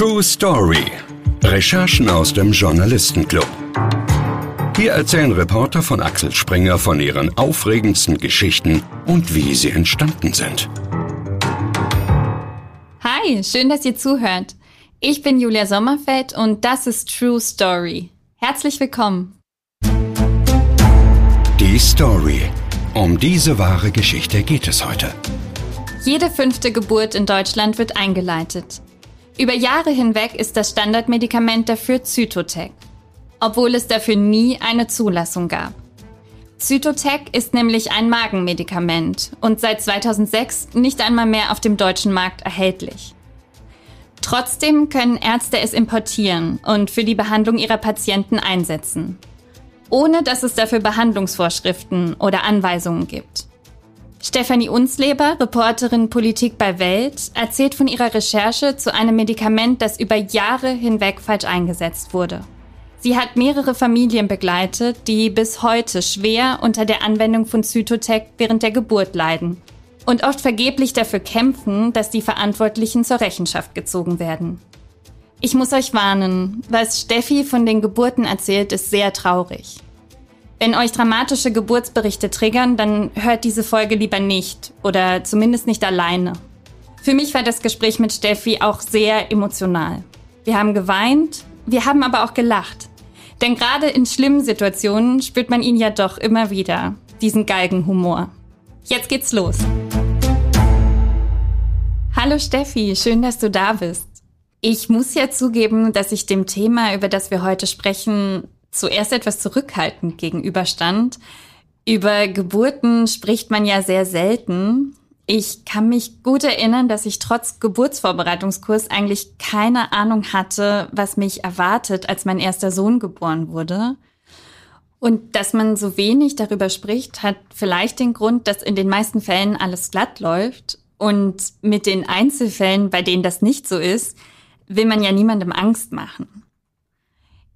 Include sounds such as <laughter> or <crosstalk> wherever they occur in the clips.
True Story. Recherchen aus dem Journalistenclub. Hier erzählen Reporter von Axel Springer von ihren aufregendsten Geschichten und wie sie entstanden sind. Hi, schön, dass ihr zuhört. Ich bin Julia Sommerfeld und das ist True Story. Herzlich willkommen. Die Story. Um diese wahre Geschichte geht es heute. Jede fünfte Geburt in Deutschland wird eingeleitet. Über Jahre hinweg ist das Standardmedikament dafür Zytotec, obwohl es dafür nie eine Zulassung gab. Zytotec ist nämlich ein Magenmedikament und seit 2006 nicht einmal mehr auf dem deutschen Markt erhältlich. Trotzdem können Ärzte es importieren und für die Behandlung ihrer Patienten einsetzen, ohne dass es dafür Behandlungsvorschriften oder Anweisungen gibt. Stefanie Unsleber, Reporterin Politik bei Welt, erzählt von ihrer Recherche zu einem Medikament, das über Jahre hinweg falsch eingesetzt wurde. Sie hat mehrere Familien begleitet, die bis heute schwer unter der Anwendung von Zytotec während der Geburt leiden und oft vergeblich dafür kämpfen, dass die Verantwortlichen zur Rechenschaft gezogen werden. Ich muss euch warnen, was Steffi von den Geburten erzählt, ist sehr traurig. Wenn euch dramatische Geburtsberichte triggern, dann hört diese Folge lieber nicht oder zumindest nicht alleine. Für mich war das Gespräch mit Steffi auch sehr emotional. Wir haben geweint, wir haben aber auch gelacht. Denn gerade in schlimmen Situationen spürt man ihn ja doch immer wieder, diesen Galgenhumor. Jetzt geht's los. Hallo Steffi, schön, dass du da bist. Ich muss ja zugeben, dass ich dem Thema, über das wir heute sprechen, zuerst etwas zurückhaltend gegenüberstand. Über Geburten spricht man ja sehr selten. Ich kann mich gut erinnern, dass ich trotz Geburtsvorbereitungskurs eigentlich keine Ahnung hatte, was mich erwartet, als mein erster Sohn geboren wurde. Und dass man so wenig darüber spricht, hat vielleicht den Grund, dass in den meisten Fällen alles glatt läuft. Und mit den Einzelfällen, bei denen das nicht so ist, will man ja niemandem Angst machen.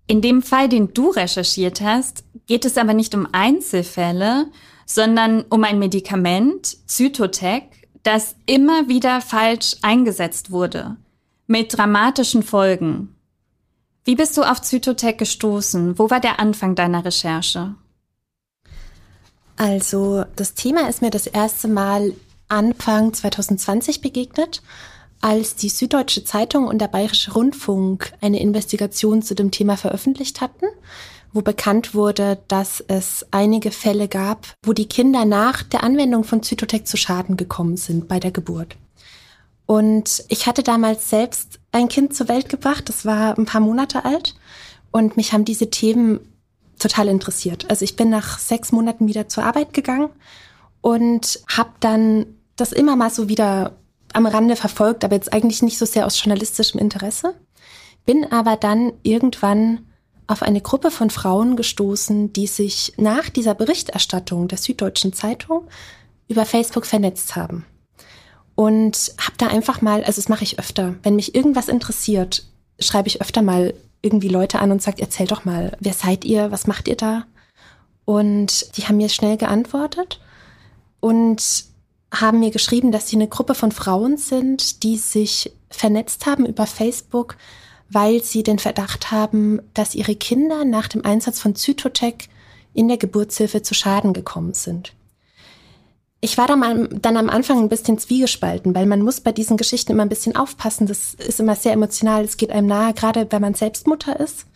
In dem Fall, den du recherchiert hast, geht es aber nicht um Einzelfälle, sondern um ein Medikament, Zytotec, das immer wieder falsch eingesetzt wurde, mit dramatischen Folgen. Wie bist du auf Zytotec gestoßen? Wo war der Anfang deiner Recherche? Also, das Thema ist mir das erste Mal Anfang 2020 begegnet als die Süddeutsche Zeitung und der Bayerische Rundfunk eine Investigation zu dem Thema veröffentlicht hatten, wo bekannt wurde, dass es einige Fälle gab, wo die Kinder nach der Anwendung von Zytotec zu Schaden gekommen sind bei der Geburt. Und ich hatte damals selbst ein Kind zur Welt gebracht, das war ein paar Monate alt und mich haben diese Themen total interessiert. Also ich bin nach sechs Monaten wieder zur Arbeit gegangen und habe dann das immer mal so wieder am Rande verfolgt, aber jetzt eigentlich nicht so sehr aus journalistischem Interesse. Bin aber dann irgendwann auf eine Gruppe von Frauen gestoßen, die sich nach dieser Berichterstattung der Süddeutschen Zeitung über Facebook vernetzt haben. Und habe da einfach mal, also das mache ich öfter, wenn mich irgendwas interessiert, schreibe ich öfter mal irgendwie Leute an und sage, erzähl doch mal, wer seid ihr, was macht ihr da? Und die haben mir schnell geantwortet. Und haben mir geschrieben, dass sie eine Gruppe von Frauen sind, die sich vernetzt haben über Facebook, weil sie den Verdacht haben, dass ihre Kinder nach dem Einsatz von Zytotec in der Geburtshilfe zu Schaden gekommen sind. Ich war dann, am Anfang ein bisschen zwiegespalten, weil man muss bei diesen Geschichten immer ein bisschen aufpassen. Das ist immer sehr emotional, es geht einem nahe, gerade wenn man selbst Mutter ist.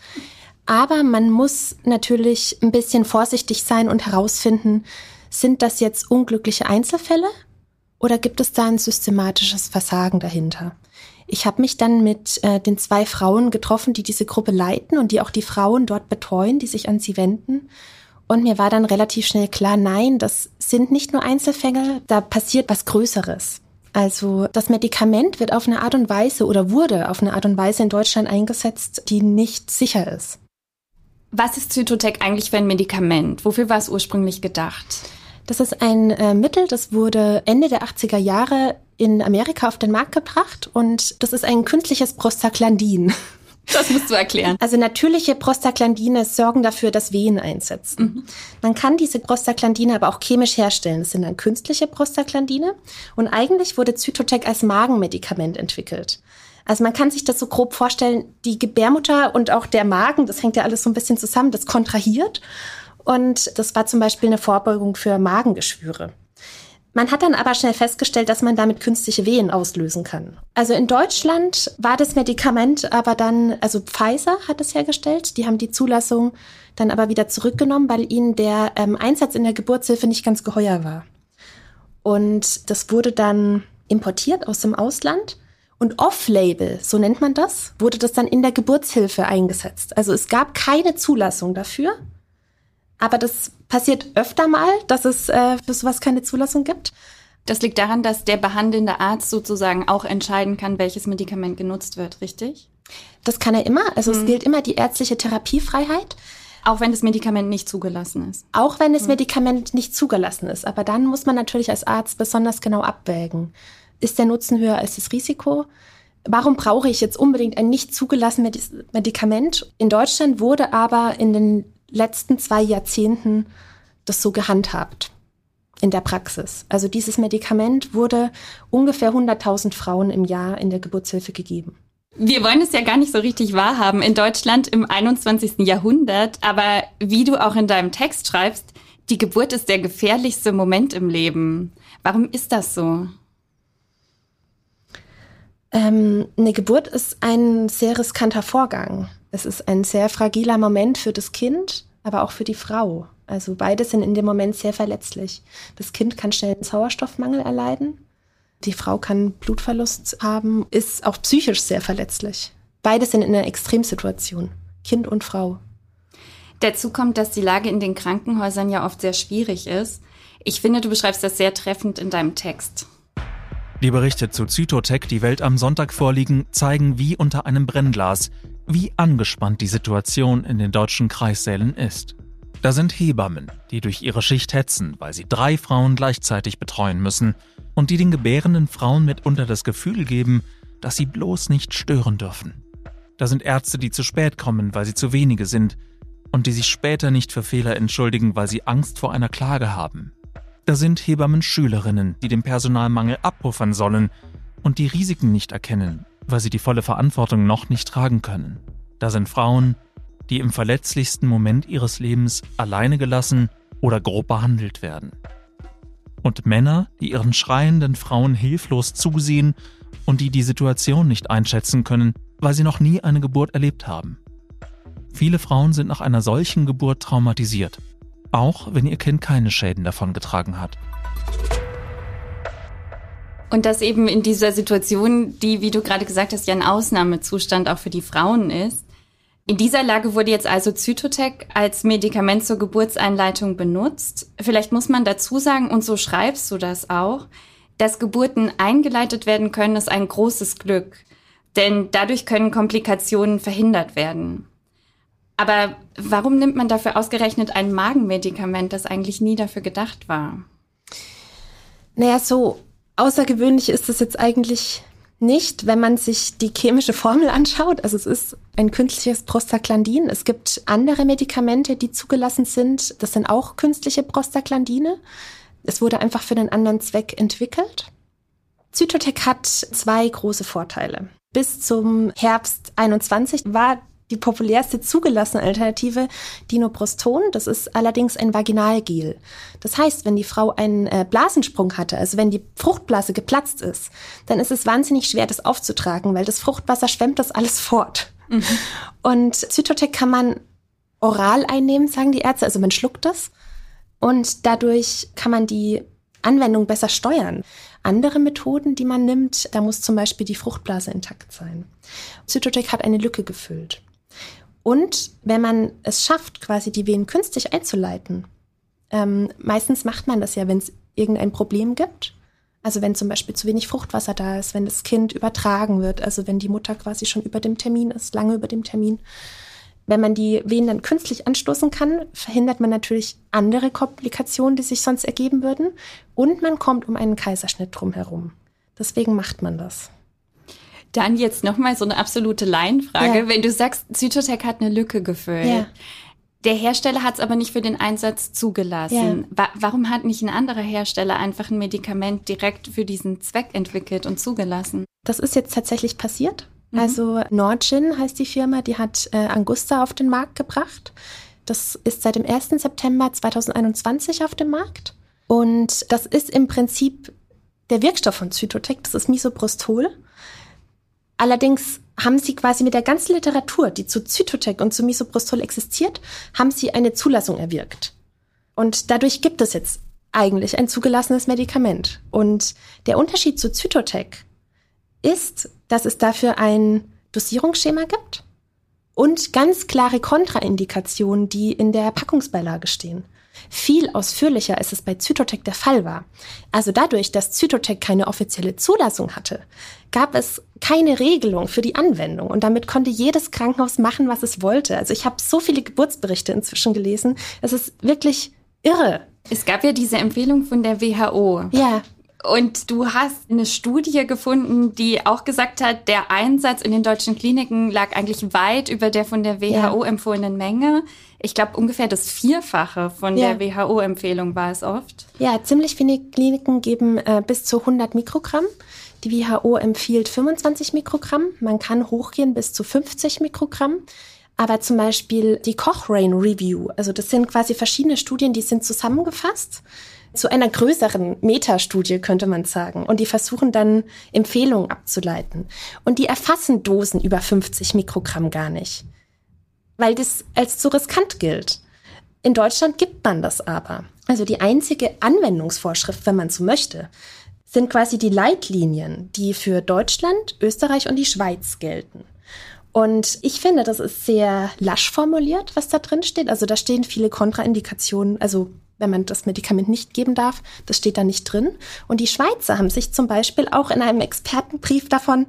Aber man muss natürlich ein bisschen vorsichtig sein und herausfinden, sind das jetzt unglückliche Einzelfälle oder gibt es da ein systematisches Versagen dahinter? Ich habe mich dann mit äh, den zwei Frauen getroffen, die diese Gruppe leiten und die auch die Frauen dort betreuen, die sich an sie wenden. Und mir war dann relativ schnell klar, nein, das sind nicht nur Einzelfälle, da passiert was Größeres. Also das Medikament wird auf eine Art und Weise oder wurde auf eine Art und Weise in Deutschland eingesetzt, die nicht sicher ist. Was ist Zytotec eigentlich für ein Medikament? Wofür war es ursprünglich gedacht? Das ist ein äh, Mittel, das wurde Ende der 80er Jahre in Amerika auf den Markt gebracht und das ist ein künstliches Prostaglandin. <laughs> Das musst du erklären. Also natürliche Prostaglandine sorgen dafür, dass Wehen einsetzen. Mhm. Man kann diese Prostaglandine aber auch chemisch herstellen. Das sind dann künstliche Prostaglandine. Und eigentlich wurde Zytotec als Magenmedikament entwickelt. Also man kann sich das so grob vorstellen, die Gebärmutter und auch der Magen, das hängt ja alles so ein bisschen zusammen, das kontrahiert. Und das war zum Beispiel eine Vorbeugung für Magengeschwüre. Man hat dann aber schnell festgestellt, dass man damit künstliche Wehen auslösen kann. Also in Deutschland war das Medikament aber dann, also Pfizer hat es hergestellt, die haben die Zulassung dann aber wieder zurückgenommen, weil ihnen der ähm, Einsatz in der Geburtshilfe nicht ganz geheuer war. Und das wurde dann importiert aus dem Ausland und off-label, so nennt man das, wurde das dann in der Geburtshilfe eingesetzt. Also es gab keine Zulassung dafür. Aber das passiert öfter mal, dass es äh, für sowas keine Zulassung gibt. Das liegt daran, dass der behandelnde Arzt sozusagen auch entscheiden kann, welches Medikament genutzt wird, richtig? Das kann er immer. Also hm. es gilt immer die ärztliche Therapiefreiheit. Auch wenn das Medikament nicht zugelassen ist. Auch wenn das hm. Medikament nicht zugelassen ist. Aber dann muss man natürlich als Arzt besonders genau abwägen ist der Nutzen höher als das Risiko? Warum brauche ich jetzt unbedingt ein nicht zugelassenes Medikament? In Deutschland wurde aber in den letzten zwei Jahrzehnten das so gehandhabt in der Praxis. Also dieses Medikament wurde ungefähr 100.000 Frauen im Jahr in der Geburtshilfe gegeben. Wir wollen es ja gar nicht so richtig wahrhaben in Deutschland im 21. Jahrhundert, aber wie du auch in deinem Text schreibst, die Geburt ist der gefährlichste Moment im Leben. Warum ist das so? Ähm, eine Geburt ist ein sehr riskanter Vorgang. Es ist ein sehr fragiler Moment für das Kind, aber auch für die Frau. Also beide sind in dem Moment sehr verletzlich. Das Kind kann schnell einen Sauerstoffmangel erleiden. Die Frau kann Blutverlust haben, ist auch psychisch sehr verletzlich. Beide sind in einer Extremsituation. Kind und Frau. Dazu kommt, dass die Lage in den Krankenhäusern ja oft sehr schwierig ist. Ich finde, du beschreibst das sehr treffend in deinem Text. Die Berichte zu Zytotec, die Welt am Sonntag vorliegen, zeigen wie unter einem Brennglas, wie angespannt die Situation in den deutschen Kreissälen ist. Da sind Hebammen, die durch ihre Schicht hetzen, weil sie drei Frauen gleichzeitig betreuen müssen und die den gebärenden Frauen mitunter das Gefühl geben, dass sie bloß nicht stören dürfen. Da sind Ärzte, die zu spät kommen, weil sie zu wenige sind und die sich später nicht für Fehler entschuldigen, weil sie Angst vor einer Klage haben. Da sind Hebammen-Schülerinnen, die den Personalmangel abpuffern sollen und die Risiken nicht erkennen, weil sie die volle Verantwortung noch nicht tragen können. Da sind Frauen, die im verletzlichsten Moment ihres Lebens alleine gelassen oder grob behandelt werden. Und Männer, die ihren schreienden Frauen hilflos zusehen und die die Situation nicht einschätzen können, weil sie noch nie eine Geburt erlebt haben. Viele Frauen sind nach einer solchen Geburt traumatisiert auch wenn ihr Kind keine Schäden davon getragen hat. Und das eben in dieser Situation, die, wie du gerade gesagt hast, ja ein Ausnahmezustand auch für die Frauen ist. In dieser Lage wurde jetzt also Zytotec als Medikament zur Geburtseinleitung benutzt. Vielleicht muss man dazu sagen, und so schreibst du das auch, dass Geburten eingeleitet werden können, ist ein großes Glück. Denn dadurch können Komplikationen verhindert werden. Aber warum nimmt man dafür ausgerechnet ein Magenmedikament, das eigentlich nie dafür gedacht war? Naja, so außergewöhnlich ist es jetzt eigentlich nicht, wenn man sich die chemische Formel anschaut. Also es ist ein künstliches Prostaglandin. Es gibt andere Medikamente, die zugelassen sind. Das sind auch künstliche Prostaglandine. Es wurde einfach für einen anderen Zweck entwickelt. Zytotec hat zwei große Vorteile. Bis zum Herbst 21 war die populärste zugelassene Alternative Dinoproston. Das ist allerdings ein Vaginalgel. Das heißt, wenn die Frau einen äh, Blasensprung hatte, also wenn die Fruchtblase geplatzt ist, dann ist es wahnsinnig schwer, das aufzutragen, weil das Fruchtwasser schwemmt das alles fort. Mhm. Und Zytotec kann man oral einnehmen, sagen die Ärzte, also man schluckt das. Und dadurch kann man die Anwendung besser steuern. Andere Methoden, die man nimmt, da muss zum Beispiel die Fruchtblase intakt sein. Zytotec hat eine Lücke gefüllt. Und wenn man es schafft, quasi die Venen künstlich einzuleiten, ähm, meistens macht man das ja, wenn es irgendein Problem gibt. Also wenn zum Beispiel zu wenig Fruchtwasser da ist, wenn das Kind übertragen wird, also wenn die Mutter quasi schon über dem Termin ist, lange über dem Termin. Wenn man die Venen dann künstlich anstoßen kann, verhindert man natürlich andere Komplikationen, die sich sonst ergeben würden. Und man kommt um einen Kaiserschnitt drumherum. Deswegen macht man das. Dann jetzt nochmal so eine absolute Laienfrage. Ja. Wenn du sagst, Zytotec hat eine Lücke gefüllt. Ja. Der Hersteller hat es aber nicht für den Einsatz zugelassen. Ja. Wa warum hat nicht ein anderer Hersteller einfach ein Medikament direkt für diesen Zweck entwickelt und zugelassen? Das ist jetzt tatsächlich passiert. Mhm. Also Nordgin heißt die Firma, die hat äh, Angusta auf den Markt gebracht. Das ist seit dem 1. September 2021 auf dem Markt. Und das ist im Prinzip der Wirkstoff von Zytotec, das ist Misoprostol. Allerdings haben sie quasi mit der ganzen Literatur, die zu Zytotec und zu Misoprostol existiert, haben sie eine Zulassung erwirkt. Und dadurch gibt es jetzt eigentlich ein zugelassenes Medikament. Und der Unterschied zu Zytotec ist, dass es dafür ein Dosierungsschema gibt und ganz klare Kontraindikationen, die in der Packungsbeilage stehen. Viel ausführlicher als es bei Zytotec der Fall war. Also dadurch, dass Zytotec keine offizielle Zulassung hatte, gab es keine Regelung für die Anwendung und damit konnte jedes Krankenhaus machen, was es wollte. Also ich habe so viele Geburtsberichte inzwischen gelesen. Es ist wirklich irre. Es gab ja diese Empfehlung von der WHO. Ja. Und du hast eine Studie gefunden, die auch gesagt hat, der Einsatz in den deutschen Kliniken lag eigentlich weit über der von der WHO empfohlenen Menge. Ich glaube, ungefähr das Vierfache von ja. der WHO-Empfehlung war es oft. Ja, ziemlich viele Kliniken geben äh, bis zu 100 Mikrogramm. Die WHO empfiehlt 25 Mikrogramm. Man kann hochgehen bis zu 50 Mikrogramm. Aber zum Beispiel die Cochrane Review, also das sind quasi verschiedene Studien, die sind zusammengefasst zu einer größeren Metastudie, könnte man sagen. Und die versuchen dann Empfehlungen abzuleiten. Und die erfassen Dosen über 50 Mikrogramm gar nicht, weil das als zu riskant gilt. In Deutschland gibt man das aber. Also die einzige Anwendungsvorschrift, wenn man so möchte, sind quasi die Leitlinien, die für Deutschland, Österreich und die Schweiz gelten. Und ich finde, das ist sehr lasch formuliert, was da drin steht. Also da stehen viele Kontraindikationen, also wenn man das Medikament nicht geben darf, das steht da nicht drin. Und die Schweizer haben sich zum Beispiel auch in einem Expertenbrief davon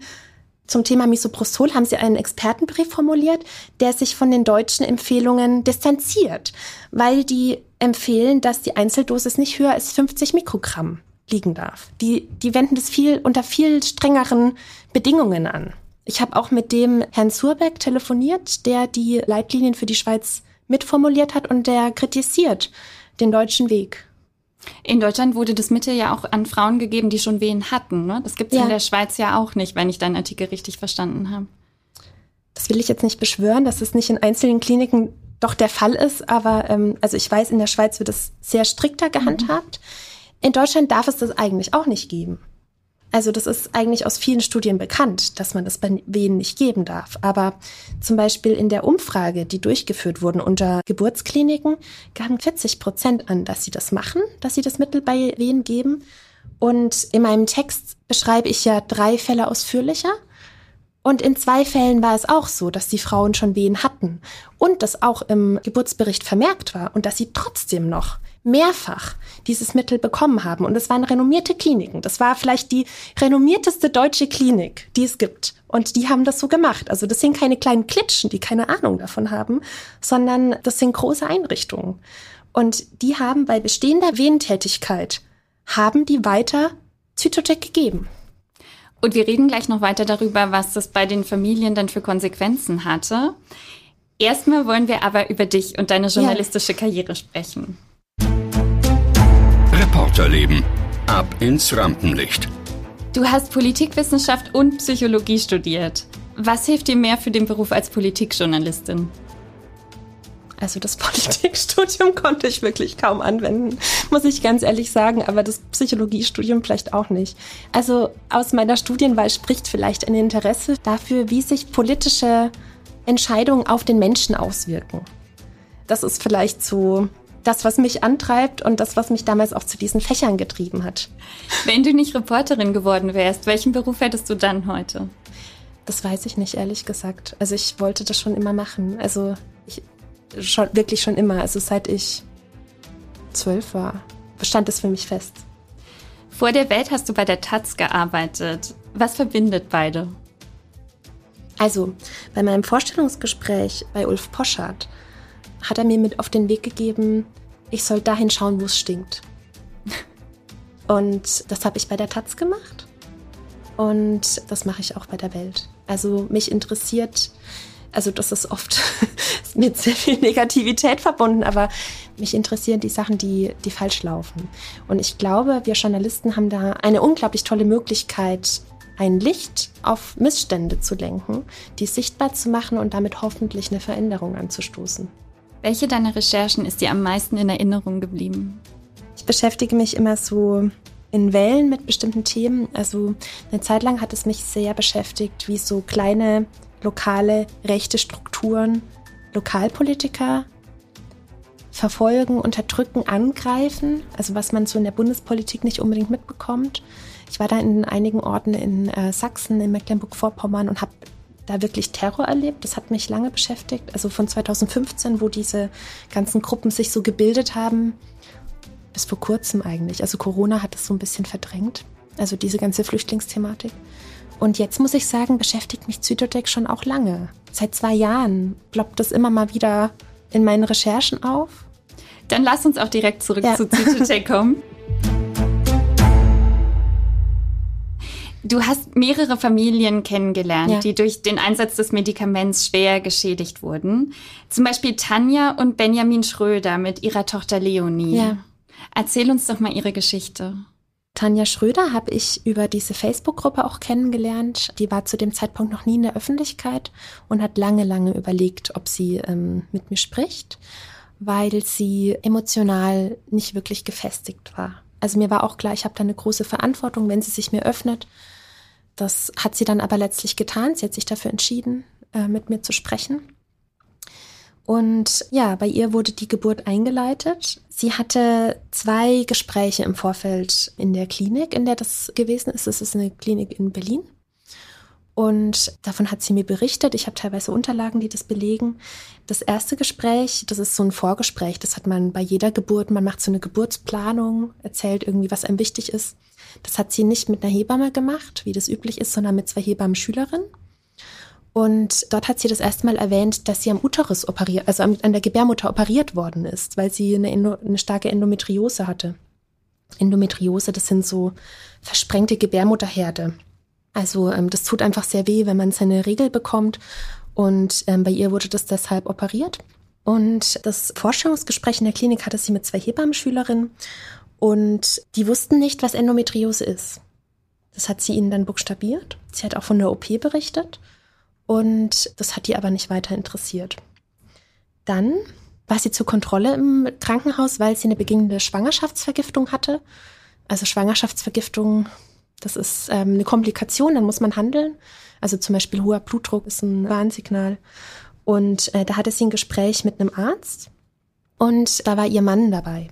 zum Thema Misoprostol haben sie einen Expertenbrief formuliert, der sich von den deutschen Empfehlungen distanziert, weil die empfehlen, dass die Einzeldosis nicht höher als 50 Mikrogramm liegen darf. Die, die wenden das viel unter viel strengeren Bedingungen an. Ich habe auch mit dem Herrn Surbeck telefoniert, der die Leitlinien für die Schweiz mitformuliert hat und der kritisiert den deutschen Weg. In Deutschland wurde das Mittel ja auch an Frauen gegeben, die schon Wehen hatten. Ne? Das gibt es ja. in der Schweiz ja auch nicht, wenn ich deinen Artikel richtig verstanden habe. Das will ich jetzt nicht beschwören, dass es nicht in einzelnen Kliniken doch der Fall ist, aber ähm, also ich weiß, in der Schweiz wird es sehr strikter gehandhabt. Mhm. In Deutschland darf es das eigentlich auch nicht geben. Also das ist eigentlich aus vielen Studien bekannt, dass man das bei Wehen nicht geben darf. Aber zum Beispiel in der Umfrage, die durchgeführt wurden unter Geburtskliniken, gaben 40 Prozent an, dass sie das machen, dass sie das Mittel bei Wehen geben. Und in meinem Text beschreibe ich ja drei Fälle ausführlicher. Und in zwei Fällen war es auch so, dass die Frauen schon Wehen hatten und das auch im Geburtsbericht vermerkt war und dass sie trotzdem noch mehrfach dieses Mittel bekommen haben. Und es waren renommierte Kliniken. Das war vielleicht die renommierteste deutsche Klinik, die es gibt. Und die haben das so gemacht. Also das sind keine kleinen Klitschen, die keine Ahnung davon haben, sondern das sind große Einrichtungen. Und die haben bei bestehender Wehentätigkeit, haben die weiter Zytotec gegeben. Und wir reden gleich noch weiter darüber, was das bei den Familien dann für Konsequenzen hatte. Erstmal wollen wir aber über dich und deine journalistische ja. Karriere sprechen. Reporterleben. Ab ins Rampenlicht. Du hast Politikwissenschaft und Psychologie studiert. Was hilft dir mehr für den Beruf als Politikjournalistin? Also das <laughs> Politikstudium konnte ich wirklich kaum anwenden, muss ich ganz ehrlich sagen, aber das Psychologiestudium vielleicht auch nicht. Also aus meiner Studienwahl spricht vielleicht ein Interesse dafür, wie sich politische Entscheidungen auf den Menschen auswirken. Das ist vielleicht so das, was mich antreibt und das, was mich damals auch zu diesen Fächern getrieben hat. Wenn du nicht Reporterin geworden wärst, welchen Beruf hättest du dann heute? Das weiß ich nicht, ehrlich gesagt. Also ich wollte das schon immer machen. Also ich schon, wirklich schon immer. Also seit ich zwölf war, stand es für mich fest. Vor der Welt hast du bei der Taz gearbeitet. Was verbindet beide? Also, bei meinem Vorstellungsgespräch bei Ulf Poschardt hat er mir mit auf den Weg gegeben, ich soll dahin schauen, wo es stinkt. <laughs> Und das habe ich bei der Taz gemacht. Und das mache ich auch bei der Welt. Also mich interessiert, also das ist oft <laughs> mit sehr viel Negativität verbunden, aber mich interessieren die Sachen, die, die falsch laufen. Und ich glaube, wir Journalisten haben da eine unglaublich tolle Möglichkeit, ein Licht auf Missstände zu lenken, die sichtbar zu machen und damit hoffentlich eine Veränderung anzustoßen. Welche deiner Recherchen ist dir am meisten in Erinnerung geblieben? Ich beschäftige mich immer so in Wellen mit bestimmten Themen. Also eine Zeit lang hat es mich sehr beschäftigt, wie so kleine lokale rechte Strukturen Lokalpolitiker verfolgen, unterdrücken, angreifen. Also was man so in der Bundespolitik nicht unbedingt mitbekommt. Ich war da in einigen Orten in äh, Sachsen, in Mecklenburg-Vorpommern und habe da wirklich Terror erlebt. Das hat mich lange beschäftigt. Also von 2015, wo diese ganzen Gruppen sich so gebildet haben, bis vor kurzem eigentlich. Also Corona hat das so ein bisschen verdrängt. Also diese ganze Flüchtlingsthematik. Und jetzt muss ich sagen, beschäftigt mich Zytotec schon auch lange. Seit zwei Jahren ploppt das immer mal wieder in meinen Recherchen auf. Dann lass uns auch direkt zurück ja. zu Zytotec kommen. <laughs> Du hast mehrere Familien kennengelernt, ja. die durch den Einsatz des Medikaments schwer geschädigt wurden. Zum Beispiel Tanja und Benjamin Schröder mit ihrer Tochter Leonie. Ja. Erzähl uns doch mal ihre Geschichte. Tanja Schröder habe ich über diese Facebook-Gruppe auch kennengelernt. Die war zu dem Zeitpunkt noch nie in der Öffentlichkeit und hat lange, lange überlegt, ob sie ähm, mit mir spricht, weil sie emotional nicht wirklich gefestigt war. Also mir war auch klar, ich habe da eine große Verantwortung, wenn sie sich mir öffnet. Das hat sie dann aber letztlich getan. Sie hat sich dafür entschieden, äh, mit mir zu sprechen. Und ja, bei ihr wurde die Geburt eingeleitet. Sie hatte zwei Gespräche im Vorfeld in der Klinik, in der das gewesen ist. Es ist eine Klinik in Berlin. Und davon hat sie mir berichtet. Ich habe teilweise Unterlagen, die das belegen. Das erste Gespräch, das ist so ein Vorgespräch. Das hat man bei jeder Geburt. Man macht so eine Geburtsplanung, erzählt irgendwie, was einem wichtig ist. Das hat sie nicht mit einer Hebamme gemacht, wie das üblich ist, sondern mit zwei Hebammen-Schülerinnen. Und dort hat sie das erste Mal erwähnt, dass sie am Uterus operiert, also an der Gebärmutter operiert worden ist, weil sie eine, Endo, eine starke Endometriose hatte. Endometriose, das sind so versprengte Gebärmutterherde. Also ähm, das tut einfach sehr weh, wenn man seine Regel bekommt. Und ähm, bei ihr wurde das deshalb operiert. Und das Forschungsgespräch in der Klinik hatte sie mit zwei Hebammenschülerinnen und die wussten nicht, was Endometriose ist. Das hat sie ihnen dann buchstabiert. Sie hat auch von der OP berichtet und das hat die aber nicht weiter interessiert. Dann war sie zur Kontrolle im Krankenhaus, weil sie eine beginnende Schwangerschaftsvergiftung hatte. Also Schwangerschaftsvergiftung, das ist ähm, eine Komplikation, dann muss man handeln. Also zum Beispiel hoher Blutdruck ist ein Warnsignal. Und äh, da hatte sie ein Gespräch mit einem Arzt und da war ihr Mann dabei.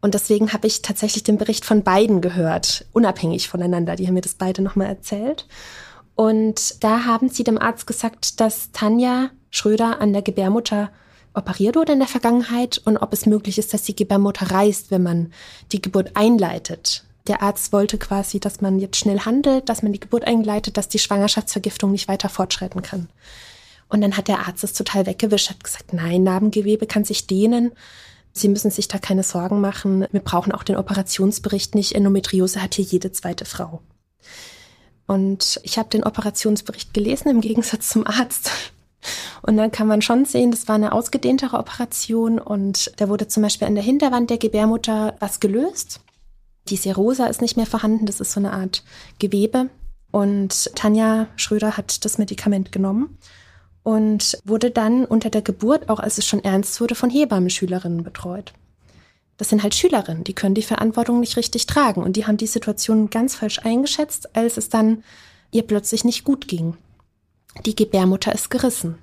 Und deswegen habe ich tatsächlich den Bericht von beiden gehört, unabhängig voneinander. Die haben mir das beide nochmal erzählt. Und da haben sie dem Arzt gesagt, dass Tanja Schröder an der Gebärmutter operiert wurde in der Vergangenheit und ob es möglich ist, dass die Gebärmutter reißt, wenn man die Geburt einleitet. Der Arzt wollte quasi, dass man jetzt schnell handelt, dass man die Geburt einleitet, dass die Schwangerschaftsvergiftung nicht weiter fortschreiten kann. Und dann hat der Arzt es total weggewischt, hat gesagt, nein, Narbengewebe kann sich dehnen. Sie müssen sich da keine Sorgen machen. Wir brauchen auch den Operationsbericht nicht. Endometriose hat hier jede zweite Frau. Und ich habe den Operationsbericht gelesen im Gegensatz zum Arzt. Und dann kann man schon sehen, das war eine ausgedehntere Operation und da wurde zum Beispiel an der Hinterwand der Gebärmutter was gelöst. Die Serosa ist nicht mehr vorhanden, das ist so eine Art Gewebe. Und Tanja Schröder hat das Medikament genommen und wurde dann unter der Geburt, auch als es schon ernst wurde, von Hebammenschülerinnen betreut. Das sind halt Schülerinnen, die können die Verantwortung nicht richtig tragen und die haben die Situation ganz falsch eingeschätzt, als es dann ihr plötzlich nicht gut ging. Die Gebärmutter ist gerissen.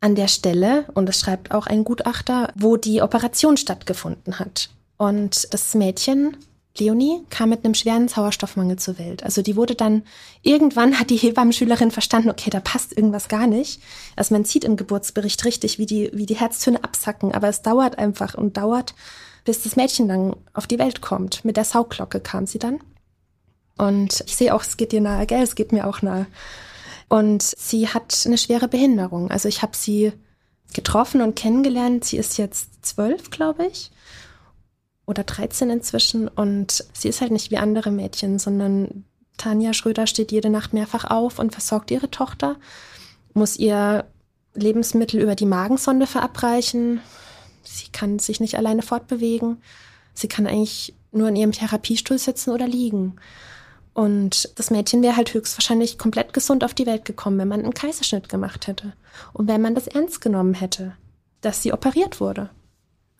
An der Stelle, und das schreibt auch ein Gutachter, wo die Operation stattgefunden hat. Und das Mädchen, Leonie, kam mit einem schweren Sauerstoffmangel zur Welt. Also die wurde dann, irgendwann hat die Hebammenschülerin verstanden, okay, da passt irgendwas gar nicht. Also man sieht im Geburtsbericht richtig, wie die, wie die Herztöne absacken, aber es dauert einfach und dauert, bis das Mädchen dann auf die Welt kommt. Mit der Sauglocke kam sie dann. Und ich sehe auch, es geht dir nahe, gell? Es geht mir auch nahe. Und sie hat eine schwere Behinderung. Also ich habe sie getroffen und kennengelernt. Sie ist jetzt zwölf, glaube ich. Oder 13 inzwischen. Und sie ist halt nicht wie andere Mädchen, sondern Tanja Schröder steht jede Nacht mehrfach auf und versorgt ihre Tochter, muss ihr Lebensmittel über die Magensonde verabreichen, Sie kann sich nicht alleine fortbewegen. Sie kann eigentlich nur in ihrem Therapiestuhl sitzen oder liegen. Und das Mädchen wäre halt höchstwahrscheinlich komplett gesund auf die Welt gekommen, wenn man einen Kaiserschnitt gemacht hätte. Und wenn man das ernst genommen hätte, dass sie operiert wurde.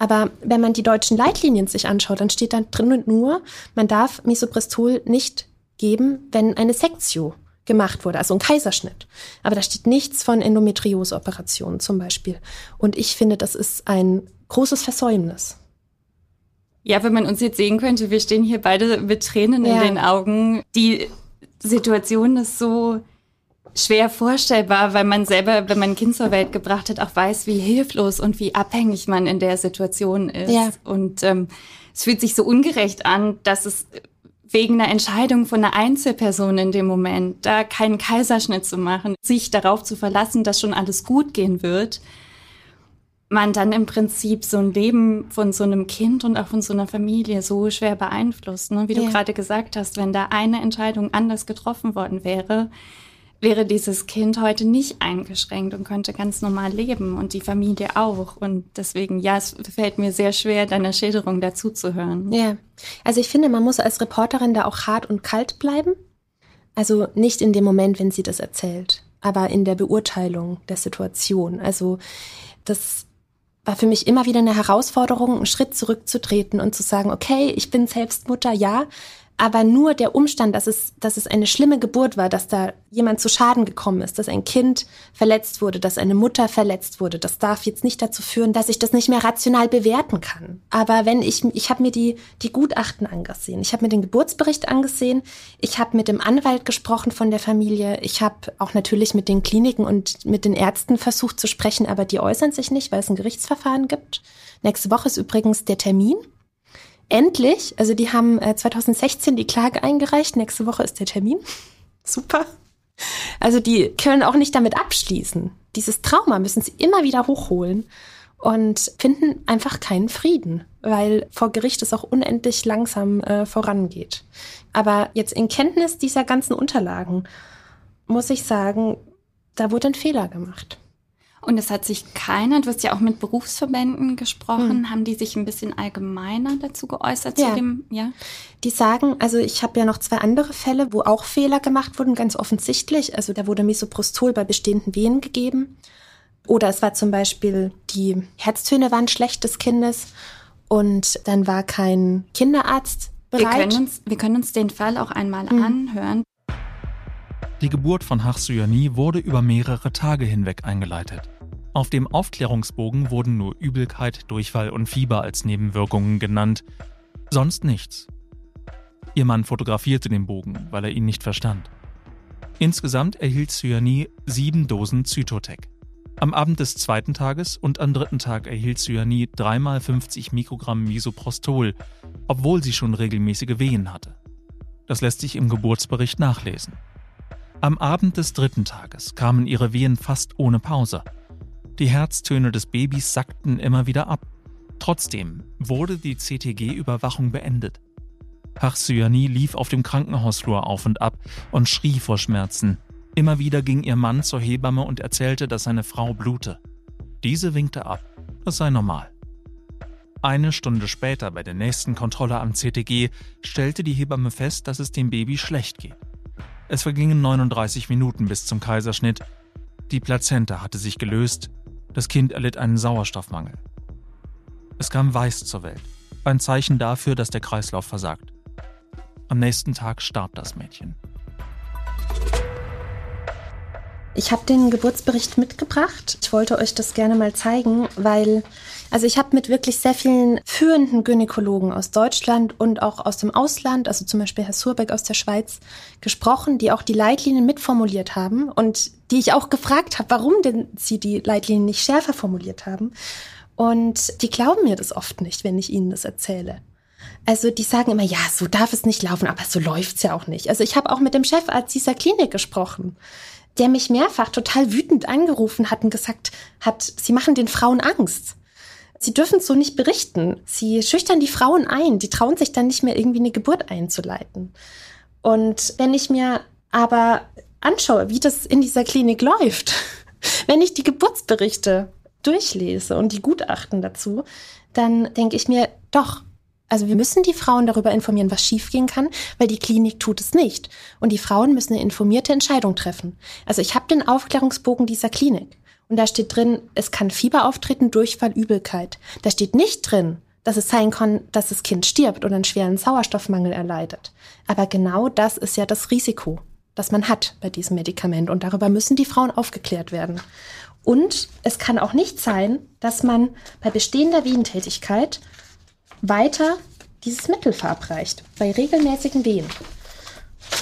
Aber wenn man die deutschen Leitlinien sich anschaut, dann steht da drin nur, man darf Misoprostol nicht geben, wenn eine Sektio gemacht wurde, also ein Kaiserschnitt. Aber da steht nichts von Endometriose-Operationen zum Beispiel. Und ich finde, das ist ein großes Versäumnis. Ja, wenn man uns jetzt sehen könnte, wir stehen hier beide mit Tränen ja. in den Augen. Die Situation ist so schwer vorstellbar, weil man selber, wenn man ein Kind zur Welt gebracht hat, auch weiß, wie hilflos und wie abhängig man in der Situation ist. Ja. Und ähm, es fühlt sich so ungerecht an, dass es wegen einer Entscheidung von einer Einzelperson in dem Moment, da keinen Kaiserschnitt zu machen, sich darauf zu verlassen, dass schon alles gut gehen wird, man dann im Prinzip so ein Leben von so einem Kind und auch von so einer Familie so schwer beeinflusst. Ne? Wie ja. du gerade gesagt hast, wenn da eine Entscheidung anders getroffen worden wäre, wäre dieses Kind heute nicht eingeschränkt und könnte ganz normal leben und die Familie auch. Und deswegen, ja, es fällt mir sehr schwer, deiner Schilderung dazu zu hören. Ja, also ich finde, man muss als Reporterin da auch hart und kalt bleiben. Also nicht in dem Moment, wenn sie das erzählt, aber in der Beurteilung der Situation. Also das war für mich immer wieder eine Herausforderung, einen Schritt zurückzutreten und zu sagen, okay, ich bin selbst Mutter, ja, aber nur der Umstand, dass es, dass es eine schlimme Geburt war, dass da jemand zu Schaden gekommen ist, dass ein Kind verletzt wurde, dass eine Mutter verletzt wurde, das darf jetzt nicht dazu führen, dass ich das nicht mehr rational bewerten kann. Aber wenn ich, ich habe mir die, die Gutachten angesehen, ich habe mir den Geburtsbericht angesehen, ich habe mit dem Anwalt gesprochen von der Familie, ich habe auch natürlich mit den Kliniken und mit den Ärzten versucht zu sprechen, aber die äußern sich nicht, weil es ein Gerichtsverfahren gibt. Nächste Woche ist übrigens der Termin endlich, also die haben äh, 2016 die Klage eingereicht, nächste Woche ist der Termin. <laughs> Super. Also die können auch nicht damit abschließen. Dieses Trauma müssen sie immer wieder hochholen und finden einfach keinen Frieden, weil vor Gericht es auch unendlich langsam äh, vorangeht. Aber jetzt in Kenntnis dieser ganzen Unterlagen muss ich sagen, da wurde ein Fehler gemacht. Und es hat sich keiner, du hast ja auch mit Berufsverbänden gesprochen, hm. haben die sich ein bisschen allgemeiner dazu geäußert ja. zu dem, ja? Die sagen, also ich habe ja noch zwei andere Fälle, wo auch Fehler gemacht wurden, ganz offensichtlich. Also da wurde Misoprostol bei bestehenden Wehen gegeben. Oder es war zum Beispiel, die Herztöne waren schlecht des Kindes und dann war kein Kinderarzt bereit. Wir können uns, wir können uns den Fall auch einmal hm. anhören. Die Geburt von Hachsyani wurde über mehrere Tage hinweg eingeleitet. Auf dem Aufklärungsbogen wurden nur Übelkeit, Durchfall und Fieber als Nebenwirkungen genannt, sonst nichts. Ihr Mann fotografierte den Bogen, weil er ihn nicht verstand. Insgesamt erhielt Cyani sieben Dosen Zytotec. Am Abend des zweiten Tages und am dritten Tag erhielt Cyani dreimal 50 Mikrogramm Misoprostol, obwohl sie schon regelmäßige Wehen hatte. Das lässt sich im Geburtsbericht nachlesen. Am Abend des dritten Tages kamen ihre Wehen fast ohne Pause. Die Herztöne des Babys sackten immer wieder ab. Trotzdem wurde die CTG-Überwachung beendet. Hachsyani lief auf dem Krankenhausflur auf und ab und schrie vor Schmerzen. Immer wieder ging ihr Mann zur Hebamme und erzählte, dass seine Frau blute. Diese winkte ab, das sei normal. Eine Stunde später bei der nächsten Kontrolle am CTG stellte die Hebamme fest, dass es dem Baby schlecht geht. Es vergingen 39 Minuten bis zum Kaiserschnitt. Die Plazenta hatte sich gelöst. Das Kind erlitt einen Sauerstoffmangel. Es kam weiß zur Welt. Ein Zeichen dafür, dass der Kreislauf versagt. Am nächsten Tag starb das Mädchen. Ich habe den Geburtsbericht mitgebracht. Ich wollte euch das gerne mal zeigen, weil also ich habe mit wirklich sehr vielen führenden Gynäkologen aus Deutschland und auch aus dem Ausland, also zum Beispiel Herr Surbeck aus der Schweiz, gesprochen, die auch die Leitlinien mitformuliert haben und die ich auch gefragt habe, warum denn sie die Leitlinien nicht schärfer formuliert haben. Und die glauben mir das oft nicht, wenn ich ihnen das erzähle. Also die sagen immer, ja, so darf es nicht laufen, aber so läuft's ja auch nicht. Also ich habe auch mit dem Chefarzt dieser Klinik gesprochen der mich mehrfach total wütend angerufen hat und gesagt hat, sie machen den Frauen Angst. Sie dürfen so nicht berichten. Sie schüchtern die Frauen ein. Die trauen sich dann nicht mehr irgendwie eine Geburt einzuleiten. Und wenn ich mir aber anschaue, wie das in dieser Klinik läuft, <laughs> wenn ich die Geburtsberichte durchlese und die Gutachten dazu, dann denke ich mir, doch, Also wir müssen die Frauen darüber informieren, was schiefgehen kann, weil die Klinik tut es nicht. Und die Frauen müssen eine informierte Entscheidung treffen. Also ich habe den Aufklärungsbogen dieser Klinik. Und da steht drin, es kann Fieber auftreten, Durchfall, Übelkeit. Da steht nicht drin, dass es sein kann, dass das Kind stirbt oder einen schweren Sauerstoffmangel erleidet. Aber genau das ist ja das Risiko, das man hat bei diesem Medikament. Und darüber müssen die Frauen aufgeklärt werden. Und es kann auch nicht sein, dass man bei bestehender Wehentätigkeit weiter dieses Mittel verabreicht, bei regelmäßigen Wehen.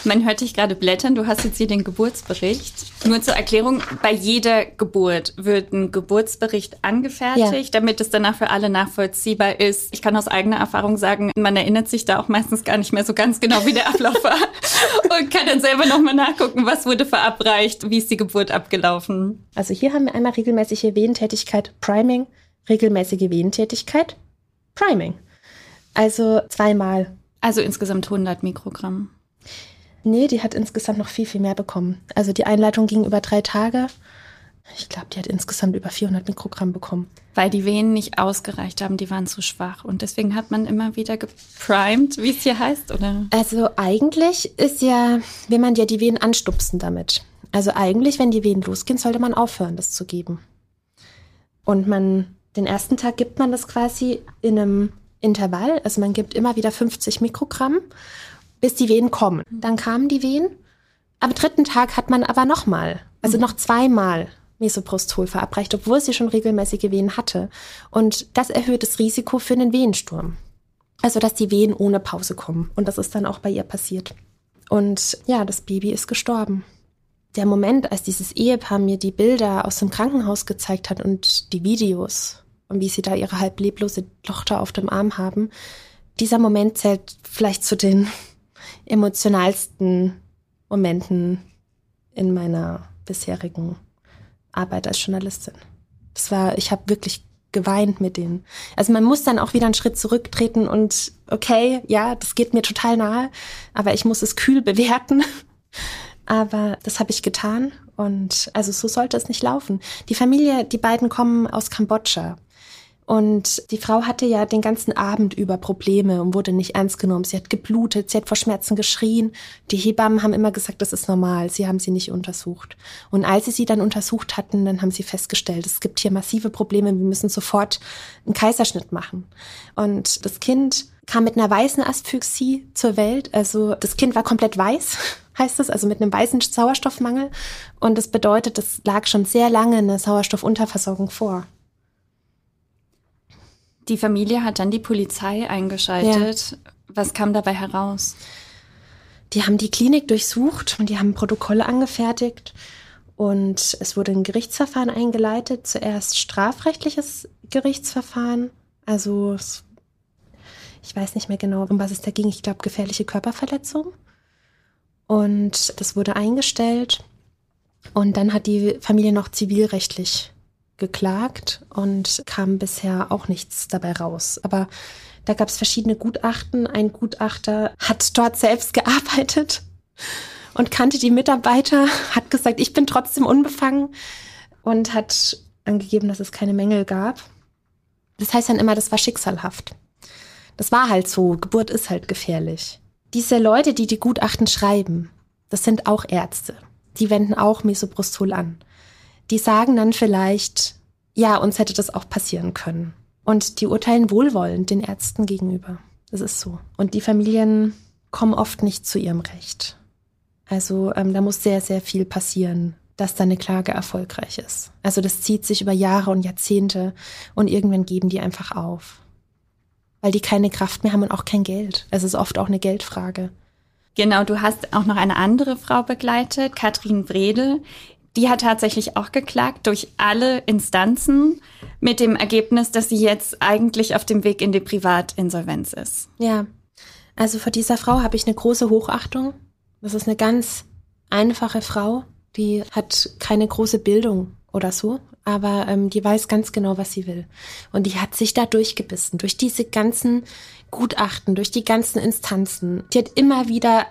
Man hört dich gerade blättern, du hast jetzt hier den Geburtsbericht. Nur zur Erklärung, bei jeder Geburt wird ein Geburtsbericht angefertigt, ja. damit es danach für alle nachvollziehbar ist. Ich kann aus eigener Erfahrung sagen, man erinnert sich da auch meistens gar nicht mehr so ganz genau, wie der Ablauf war <laughs> und kann dann selber nochmal nachgucken, was wurde verabreicht, wie ist die Geburt abgelaufen. Also hier haben wir einmal regelmäßige Wehentätigkeit, Priming, regelmäßige Wehentätigkeit, Priming. Also zweimal. Also insgesamt 100 Mikrogramm. Nee, die hat insgesamt noch viel, viel mehr bekommen. Also die Einleitung ging über drei Tage. Ich glaube, die hat insgesamt über 400 Mikrogramm bekommen. Weil die Venen nicht ausgereicht haben, die waren zu schwach. Und deswegen hat man immer wieder geprimed, wie es hier heißt, oder? Also eigentlich ist ja, will man ja die Venen anstupsen damit. Also eigentlich, wenn die Venen losgehen, sollte man aufhören, das zu geben. Und man, den ersten Tag gibt man das quasi in einem Intervall. Also man gibt immer wieder 50 Mikrogramm bis die Wehen kommen. Dann kamen die Wehen. Am dritten Tag hat man aber nochmal, also noch zweimal Mesoprostol verabreicht, obwohl sie schon regelmäßige Wehen hatte. Und das erhöht das Risiko für einen Wehensturm. Also, dass die Wehen ohne Pause kommen. Und das ist dann auch bei ihr passiert. Und ja, das Baby ist gestorben. Der Moment, als dieses Ehepaar mir die Bilder aus dem Krankenhaus gezeigt hat und die Videos und wie sie da ihre halb leblose Tochter auf dem Arm haben, dieser Moment zählt vielleicht zu den <laughs> emotionalsten Momenten in meiner bisherigen Arbeit als Journalistin. Das war, ich habe wirklich geweint mit denen. Also man muss dann auch wieder einen Schritt zurücktreten und okay, ja, das geht mir total nahe, aber ich muss es kühl <laughs> bewerten. Aber das habe ich getan und also so sollte es nicht laufen. Die Familie, die beiden kommen aus Kambodscha. Und die Frau hatte ja den ganzen Abend über Probleme und wurde nicht ernst genommen. Sie hat geblutet, sie hat vor Schmerzen geschrien. Die Hebammen haben immer gesagt, das ist normal. Sie haben sie nicht untersucht. Und als sie sie dann untersucht hatten, dann haben sie festgestellt, es gibt hier massive Probleme. Wir müssen sofort einen Kaiserschnitt machen. Und das Kind kam mit einer weißen Asphyxie zur Welt. Also das Kind war komplett weiß, <laughs> heißt es, also mit einem weißen Sauerstoffmangel. Und das bedeutet, es lag schon sehr lange eine Sauerstoffunterversorgung vor. Die Familie hat dann die Polizei eingeschaltet. Ja. Was kam dabei heraus? Die haben die Klinik durchsucht und die haben Protokolle angefertigt. Und es wurde ein Gerichtsverfahren eingeleitet. Zuerst strafrechtliches Gerichtsverfahren. Also ich weiß nicht mehr genau, um was es da ging. Ich glaube, gefährliche Körperverletzung. Und das wurde eingestellt. Und dann hat die Familie noch zivilrechtlich geklagt und kam bisher auch nichts dabei raus. Aber da gab es verschiedene Gutachten. Ein Gutachter hat dort selbst gearbeitet und kannte die Mitarbeiter, hat gesagt, ich bin trotzdem unbefangen und hat angegeben, dass es keine Mängel gab. Das heißt dann immer, das war schicksalhaft. Das war halt so, Geburt ist halt gefährlich. Diese Leute, die die Gutachten schreiben, das sind auch Ärzte. Die wenden auch Mesoprostol an die sagen dann vielleicht, ja, uns hätte das auch passieren können. Und die urteilen wohlwollend den Ärzten gegenüber. Das ist so. Und die Familien kommen oft nicht zu ihrem Recht. Also ähm, da muss sehr, sehr viel passieren, dass deine Klage erfolgreich ist. Also das zieht sich über Jahre und Jahrzehnte und irgendwann geben die einfach auf. Weil die keine Kraft mehr haben und auch kein Geld. Es ist oft auch eine Geldfrage. Genau, du hast auch noch eine andere Frau begleitet, Katrin Wredel. Die hat tatsächlich auch geklagt durch alle Instanzen mit dem Ergebnis, dass sie jetzt eigentlich auf dem Weg in die Privatinsolvenz ist. Ja, also vor dieser Frau habe ich eine große Hochachtung. Das ist eine ganz einfache Frau, die hat keine große Bildung oder so, aber ähm, die weiß ganz genau, was sie will. Und die hat sich da durchgebissen, durch diese ganzen Gutachten, durch die ganzen Instanzen. Die hat immer wieder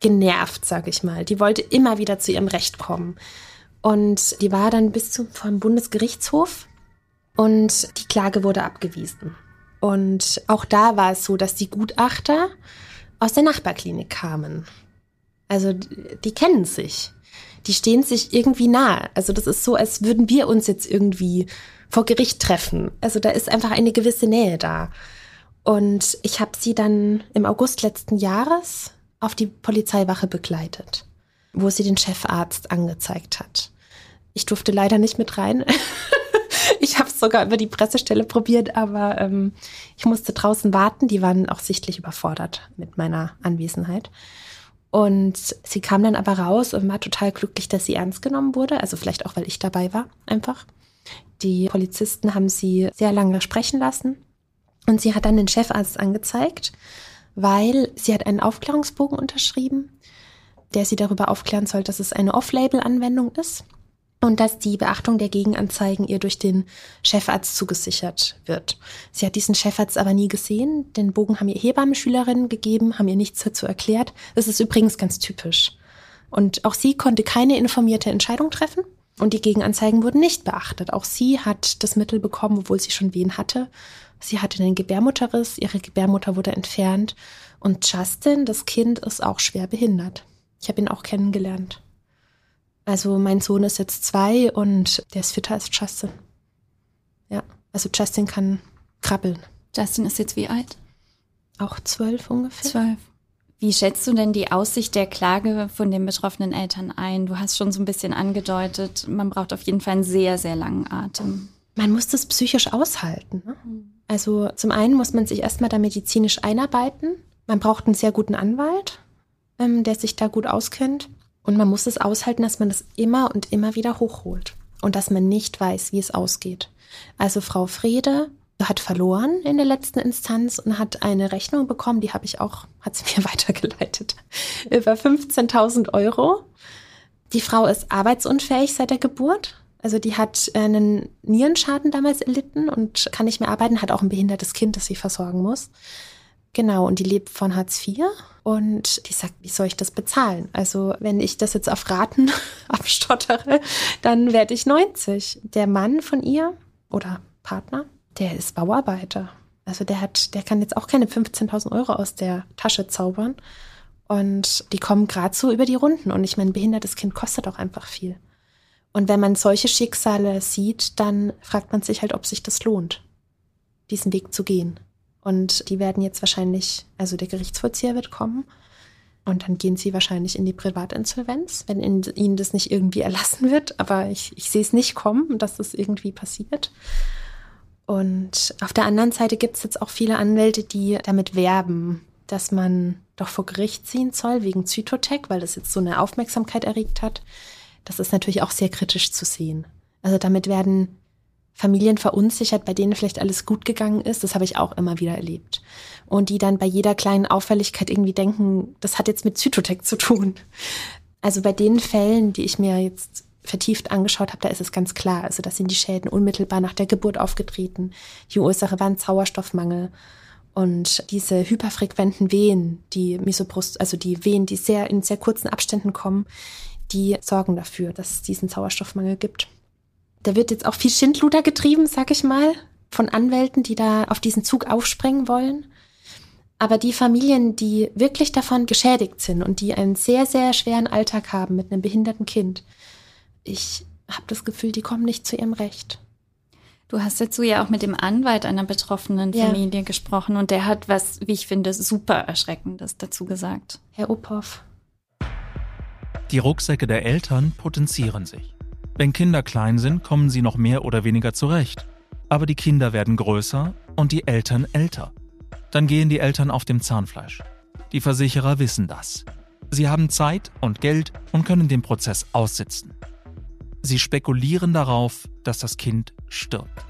genervt, sag ich mal. Die wollte immer wieder zu ihrem Recht kommen. Und die war dann bis zum vom Bundesgerichtshof und die Klage wurde abgewiesen. Und auch da war es so, dass die Gutachter aus der Nachbarklinik kamen. Also die kennen sich. Die stehen sich irgendwie nahe. Also das ist so, als würden wir uns jetzt irgendwie vor Gericht treffen. Also da ist einfach eine gewisse Nähe da. Und ich habe sie dann im August letzten Jahres auf die Polizeiwache begleitet, wo sie den Chefarzt angezeigt hat. Ich durfte leider nicht mit rein. <laughs> ich habe es sogar über die Pressestelle probiert, aber ähm, ich musste draußen warten. Die waren auch sichtlich überfordert mit meiner Anwesenheit. Und sie kam dann aber raus und war total glücklich, dass sie ernst genommen wurde. Also vielleicht auch, weil ich dabei war, einfach. Die Polizisten haben sie sehr lange sprechen lassen. Und sie hat dann den Chefarzt angezeigt, weil sie hat einen Aufklärungsbogen unterschrieben, der sie darüber aufklären soll, dass es eine Off-Label-Anwendung ist und dass die Beachtung der Gegenanzeigen ihr durch den Chefarzt zugesichert wird. Sie hat diesen Chefarzt aber nie gesehen. Den Bogen haben ihr Hebammenschülerinnen gegeben, haben ihr nichts dazu erklärt. Das ist übrigens ganz typisch. Und auch sie konnte keine informierte Entscheidung treffen. Und die Gegenanzeigen wurden nicht beachtet. Auch sie hat das Mittel bekommen, obwohl sie schon Wehen hatte. Sie hatte einen Gebärmutterriss, ihre Gebärmutter wurde entfernt. Und Justin, das Kind, ist auch schwer behindert. Ich habe ihn auch kennengelernt. Also mein Sohn ist jetzt zwei und der ist fitter als Justin. Ja, also Justin kann krabbeln. Justin ist jetzt wie alt? Auch zwölf ungefähr. Zwölf. Wie schätzt du denn die Aussicht der Klage von den betroffenen Eltern ein? Du hast schon so ein bisschen angedeutet, man braucht auf jeden Fall einen sehr, sehr langen Atem. Man muss das psychisch aushalten. Ne? Also zum einen muss man sich erstmal da medizinisch einarbeiten. Man braucht einen sehr guten Anwalt, ähm, der sich da gut auskennt. Und man muss es aushalten, dass man das immer und immer wieder hochholt und dass man nicht weiß, wie es ausgeht. Also Frau Frede hat verloren in der letzten Instanz und hat eine Rechnung bekommen, die habe ich auch, hat sie mir <laughs> weitergeleitet, über 15.000 Euro. Die Frau ist arbeitsunfähig seit der Geburt. Also die hat einen Nierenschaden damals erlitten und kann nicht mehr arbeiten, hat auch ein behindertes Kind, das sie versorgen muss. Genau, und die lebt von Hartz IV und die sagt, wie soll ich das bezahlen? Also wenn ich das jetzt auf Raten <laughs> abstottere, dann werde ich 90. Der Mann von ihr oder Partner, der ist Bauarbeiter. Also der hat, der kann jetzt auch keine 15.000 Euro aus der Tasche zaubern. Und die kommen gerade so über die Runden. Und ich meine, ein behindertes Kind kostet auch einfach viel. Und wenn man solche Schicksale sieht, dann fragt man sich halt, ob sich das lohnt, diesen Weg zu gehen. Und die werden jetzt wahrscheinlich, also der Gerichtsvollzieher wird kommen. Und dann gehen sie wahrscheinlich in die Privatinsolvenz, wenn in, ihnen das nicht irgendwie erlassen wird. Aber ich, ich sehe es nicht kommen, dass das irgendwie passiert. Und auf der anderen Seite gibt es jetzt auch viele Anwälte, die damit werben, dass man doch vor Gericht ziehen soll wegen Zytotec, weil das jetzt so eine Aufmerksamkeit erregt hat. Das ist natürlich auch sehr kritisch zu sehen. Also damit werden Familien verunsichert, bei denen vielleicht alles gut gegangen ist. Das habe ich auch immer wieder erlebt. Und die dann bei jeder kleinen Auffälligkeit irgendwie denken, das hat jetzt mit Zytotec zu tun. Also bei den Fällen, die ich mir jetzt vertieft angeschaut habe, da ist es ganz klar. Also das sind die Schäden unmittelbar nach der Geburt aufgetreten. Die Ursache war ein Sauerstoffmangel. Und diese hyperfrequenten Wehen, die Misobrust, also die Wehen, die sehr in sehr kurzen Abständen kommen, die sorgen dafür, dass es diesen Sauerstoffmangel gibt. Da wird jetzt auch viel Schindluder getrieben, sag ich mal, von Anwälten, die da auf diesen Zug aufspringen wollen. Aber die Familien, die wirklich davon geschädigt sind und die einen sehr, sehr schweren Alltag haben mit einem behinderten Kind, ich habe das Gefühl, die kommen nicht zu ihrem Recht. Du hast dazu ja auch mit dem Anwalt einer betroffenen Familie ja. gesprochen und der hat was, wie ich finde, super Erschreckendes dazu gesagt. Herr Uphoff. Die Rucksäcke der Eltern potenzieren sich. Wenn Kinder klein sind, kommen sie noch mehr oder weniger zurecht. Aber die Kinder werden größer und die Eltern älter. Dann gehen die Eltern auf dem Zahnfleisch. Die Versicherer wissen das. Sie haben Zeit und Geld und können den Prozess aussitzen. Sie spekulieren darauf, dass das Kind stirbt.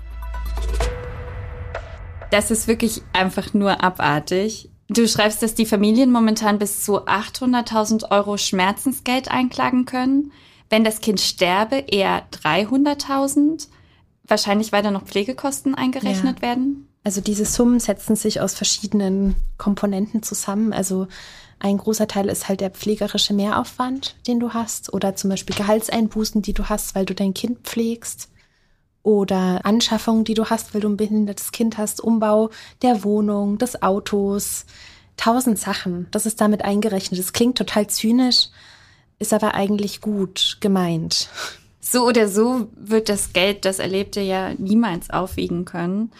Das ist wirklich einfach nur abartig. Du schreibst, dass die Familien momentan bis zu 800.000 Euro Schmerzensgeld einklagen können. Wenn das Kind sterbe, eher 300.000. Wahrscheinlich, weil da noch Pflegekosten eingerechnet ja. werden. Also diese Summen setzen sich aus verschiedenen Komponenten zusammen. Also ein großer Teil ist halt der pflegerische Mehraufwand, den du hast, oder zum Beispiel Gehaltseinbußen, die du hast, weil du dein Kind pflegst. oder Anschaffungen, die du hast, weil du ein behindertes Kind hast, Umbau der Wohnung, des Autos, tausend Sachen. Das ist damit eingerechnet. Das klingt total zynisch, ist aber eigentlich gut gemeint. So oder so wird das Geld, das Erlebte ja niemals aufwiegen können.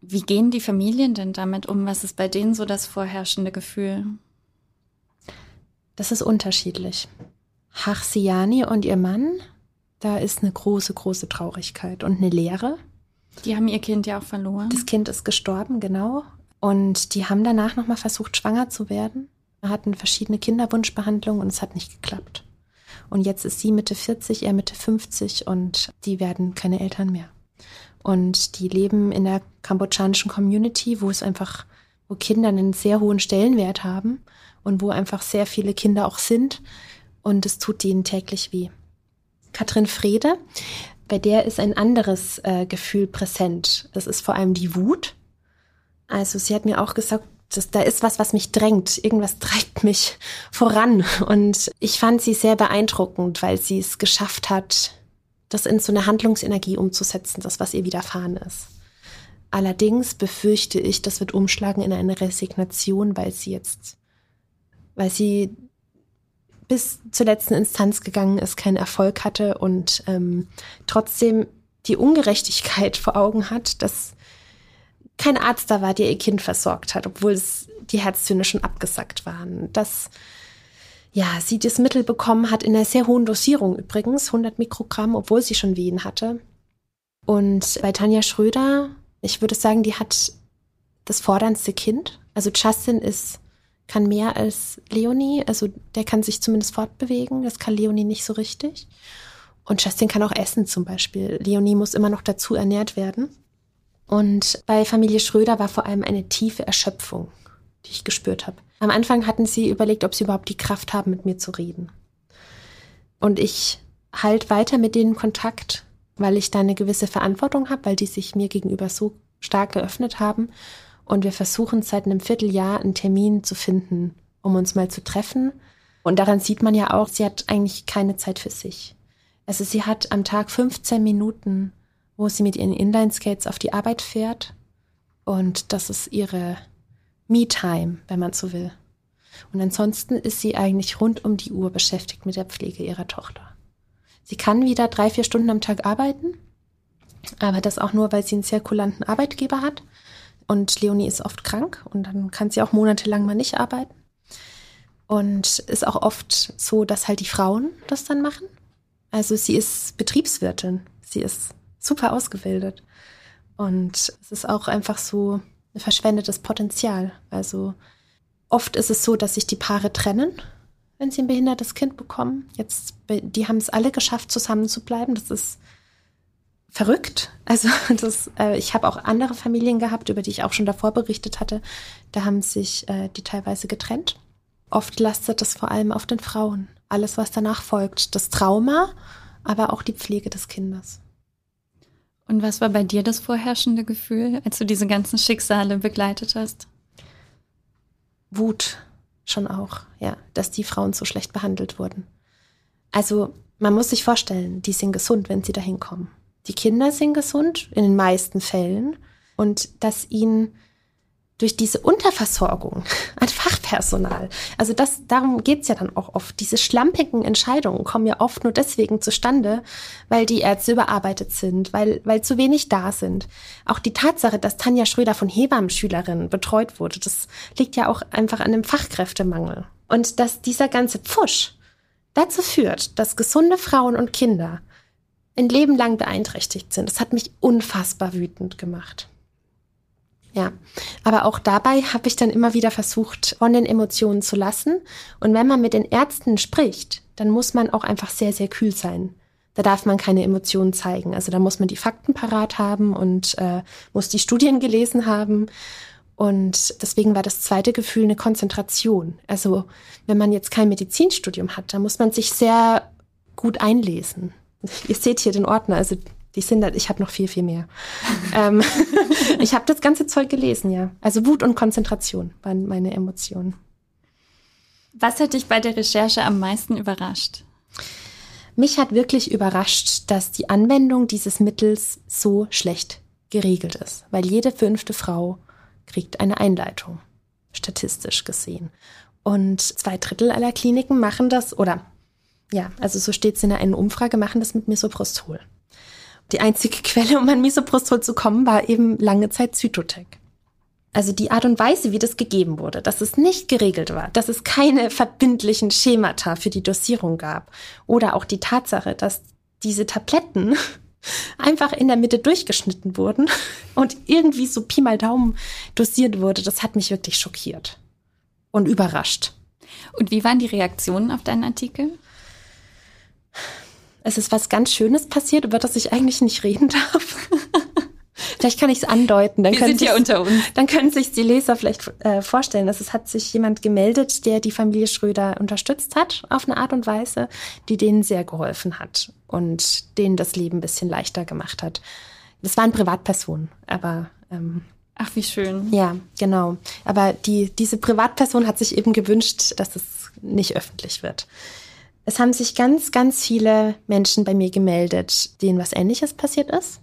Wie gehen die Familien denn damit um? Was ist bei denen so das vorherrschende Gefühl? Das ist unterschiedlich. Hachsiani und ihr Mann, da ist eine große, große Traurigkeit und eine Leere. Die haben ihr Kind ja auch verloren. Das Kind ist gestorben, genau. Und die haben danach nochmal versucht, schwanger zu werden. Hatten verschiedene Kinderwunschbehandlungen und es hat nicht geklappt. Und jetzt ist sie Mitte 40, er Mitte 50 und die werden keine Eltern mehr. Und die leben in der kambodschanischen Community, wo es einfach, wo Kinder einen sehr hohen Stellenwert haben und wo einfach sehr viele Kinder auch sind. Und es tut ihnen täglich weh. Katrin Frede, bei der ist ein anderes äh, Gefühl präsent. Das ist vor allem die Wut. Also sie hat mir auch gesagt, dass da ist was, was mich drängt. Irgendwas treibt mich voran. Und ich fand sie sehr beeindruckend, weil sie es geschafft hat, das in so eine Handlungsenergie umzusetzen, das, was ihr widerfahren ist. Allerdings befürchte ich, das wird umschlagen in eine Resignation, weil sie jetzt, weil sie bis zur letzten Instanz gegangen ist, keinen Erfolg hatte und ähm, trotzdem die Ungerechtigkeit vor Augen hat, dass kein Arzt da war, der ihr Kind versorgt hat, obwohl es die Herzzöhne schon abgesackt waren. Dass ja, sie das Mittel bekommen hat in einer sehr hohen Dosierung übrigens, 100 Mikrogramm, obwohl sie schon Wehen hatte. Und bei Tanja Schröder, ich würde sagen, die hat das forderndste Kind. Also Justin ist, kann mehr als Leonie, also der kann sich zumindest fortbewegen, das kann Leonie nicht so richtig. Und Justin kann auch essen zum Beispiel. Leonie muss immer noch dazu ernährt werden. Und bei Familie Schröder war vor allem eine tiefe Erschöpfung, die ich gespürt habe. Am Anfang hatten sie überlegt, ob sie überhaupt die Kraft haben, mit mir zu reden. Und ich halt weiter mit denen Kontakt, weil ich da eine gewisse Verantwortung habe, weil die sich mir gegenüber so stark geöffnet haben. Und wir versuchen seit einem Vierteljahr einen Termin zu finden, um uns mal zu treffen. Und daran sieht man ja auch, sie hat eigentlich keine Zeit für sich. Also sie hat am Tag 15 Minuten, wo sie mit ihren Inline-Skates auf die Arbeit fährt. Und das ist ihre Me-Time, wenn man so will. Und ansonsten ist sie eigentlich rund um die Uhr beschäftigt mit der Pflege ihrer Tochter. Sie kann wieder drei, vier Stunden am Tag arbeiten, aber das auch nur, weil sie einen sehr kulanten Arbeitgeber hat. Und Leonie ist oft krank und dann kann sie auch monatelang mal nicht arbeiten. Und ist auch oft so, dass halt die Frauen das dann machen. Also sie ist Betriebswirtin. Sie ist super ausgebildet. Und es ist auch einfach so, ein verschwendetes Potenzial. Also oft ist es so, dass sich die Paare trennen, wenn sie ein behindertes Kind bekommen. Jetzt, die haben es alle geschafft, zusammen zu bleiben. Das ist verrückt. Also <laughs> das, äh, ich habe auch andere Familien gehabt, über die ich auch schon davor berichtet hatte. Da haben sich äh, die teilweise getrennt. Oft lastet das vor allem auf den Frauen. Alles, was danach folgt, das Trauma, aber auch die Pflege des Kindes. Und was war bei dir das vorherrschende Gefühl, als du diese ganzen Schicksale begleitet hast? Wut schon auch, ja, dass die Frauen so schlecht behandelt wurden. Also man muss sich vorstellen, die sind gesund, wenn sie dahin kommen. Die Kinder sind gesund, in den meisten Fällen. Und dass ihnen durch diese Unterversorgung <laughs> an Fachpersonal. Also das, darum geht's ja dann auch oft. Diese schlampigen Entscheidungen kommen ja oft nur deswegen zustande, weil die Ärzte überarbeitet sind, weil, weil zu wenig da sind. Auch die Tatsache, dass Tanja Schröder von Hebammenschülerinnen betreut wurde, das liegt ja auch einfach an dem Fachkräftemangel. Und dass dieser ganze Pfusch dazu führt, dass gesunde Frauen und Kinder ein Leben lang beeinträchtigt sind, das hat mich unfassbar wütend gemacht. Ja, aber auch dabei habe ich dann immer wieder versucht, von den Emotionen zu lassen. Und wenn man mit den Ärzten spricht, dann muss man auch einfach sehr, sehr kühl sein. Da darf man keine Emotionen zeigen. Also da muss man die Fakten parat haben und äh, muss die Studien gelesen haben. Und deswegen war das zweite Gefühl eine Konzentration. Also wenn man jetzt kein Medizinstudium hat, dann muss man sich sehr gut einlesen. Ihr seht hier den Ordner, also die sind halt, ich habe noch viel, viel mehr. <laughs> ähm, <laughs> ich habe das ganze Zeug gelesen, ja. Also Wut und Konzentration waren meine Emotionen. Was hat dich bei der Recherche am meisten überrascht? Mich hat wirklich überrascht, dass die Anwendung dieses Mittels so schlecht geregelt ist, weil jede fünfte Frau kriegt eine Einleitung, statistisch gesehen. Und zwei Drittel aller Kliniken machen das, oder ja, also so steht es in einer Umfrage, machen das mit Misoprostol. Die einzige Quelle, um an Misoprostol zu kommen, war eben lange Zeit Zytotec. Also die Art und Weise, wie das gegeben wurde, dass es nicht geregelt war, dass es keine verbindlichen Schemata für die Dosierung gab oder auch die Tatsache, dass diese Tabletten <laughs> einfach in der Mitte durchgeschnitten wurden <laughs> und irgendwie so Pi mal Daumen dosiert wurde, das hat mich wirklich schockiert und überrascht. Und wie waren die Reaktionen auf deinen Artikel? Es ist was ganz Schönes passiert, über das ich eigentlich nicht reden <laughs> darf. Vielleicht kann ich es andeuten. Dann Wir sind ja unter uns. Dann können sich die Leser vielleicht äh, vorstellen, dass es hat sich jemand gemeldet, der die Familie Schröder unterstützt hat auf eine Art und Weise, die denen sehr geholfen hat und denen das Leben ein bisschen leichter gemacht hat. Das waren Privatpersonen, aber ähm, Ach, wie schön. Ja, genau. Aber die, diese Privatperson hat sich eben gewünscht, dass es nicht öffentlich wird. Es haben sich ganz, ganz viele Menschen bei mir gemeldet, denen was Ähnliches passiert ist.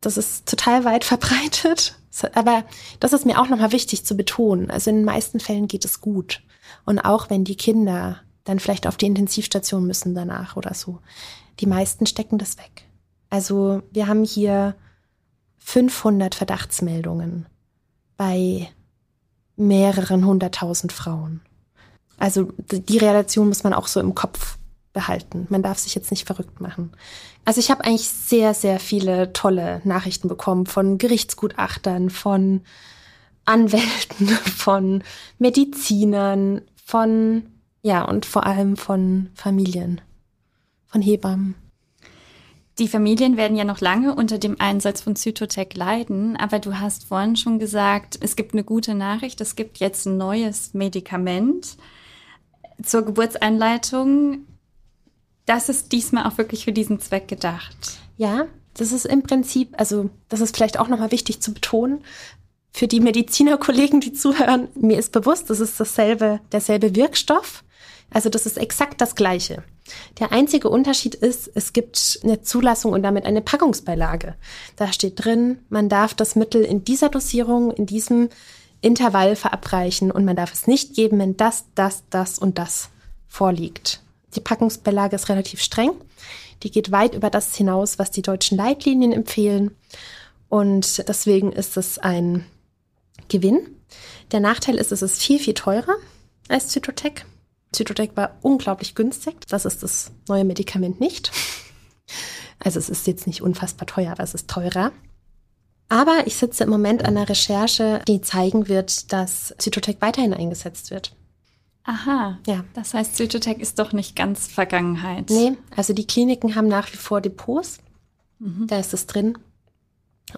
Das ist total weit <laughs> verbreitet. Aber das ist mir auch nochmal wichtig zu betonen. Also in den meisten Fällen geht es gut. Und auch wenn die Kinder dann vielleicht auf die Intensivstation müssen danach oder so. Die meisten stecken das weg. Also wir haben hier 500 Verdachtsmeldungen bei mehreren hunderttausend Frauen. Also die Relation muss man auch so im Kopf behalten. Man darf sich jetzt nicht verrückt machen. Also ich habe eigentlich sehr, sehr viele tolle Nachrichten bekommen von Gerichtsgutachtern, von Anwälten, <laughs> von Medizinern, von, ja, und vor allem von Familien, von Hebammen. Die Familien werden ja noch lange unter dem Einsatz von Zytotec leiden, aber du hast vorhin schon gesagt, es gibt eine gute Nachricht, es gibt jetzt ein neues Medikament zur Geburtseinleitung. Das ist diesmal auch wirklich für diesen Zweck gedacht. Ja, das ist im Prinzip, also das ist vielleicht auch nochmal wichtig zu betonen, für die Medizinerkollegen, die zuhören, mir ist bewusst, das ist dasselbe, derselbe Wirkstoff. Also das ist exakt das Gleiche. Der einzige Unterschied ist, es gibt eine Zulassung und damit eine Packungsbeilage. Da steht drin, man darf das Mittel in dieser Dosierung, in diesem Intervall verabreichen und man darf es nicht geben, wenn das, das, das und das vorliegt. Die Packungsbeilage ist relativ streng. Die geht weit über das hinaus, was die deutschen Leitlinien empfehlen. Und deswegen ist es ein Gewinn. Der Nachteil ist, es ist viel, viel teurer als Zytotec. Zytotec war unglaublich günstig. Das ist das neue Medikament nicht. Also es ist jetzt nicht unfassbar teuer, aber es ist teurer. Aber ich sitze im Moment an einer Recherche, die zeigen wird, dass Zytotec weiterhin eingesetzt wird. Aha. Ja. Das heißt, Zytotec ist doch nicht ganz Vergangenheit. Nee, also die Kliniken haben nach wie vor Depots. Mhm. Da ist es drin.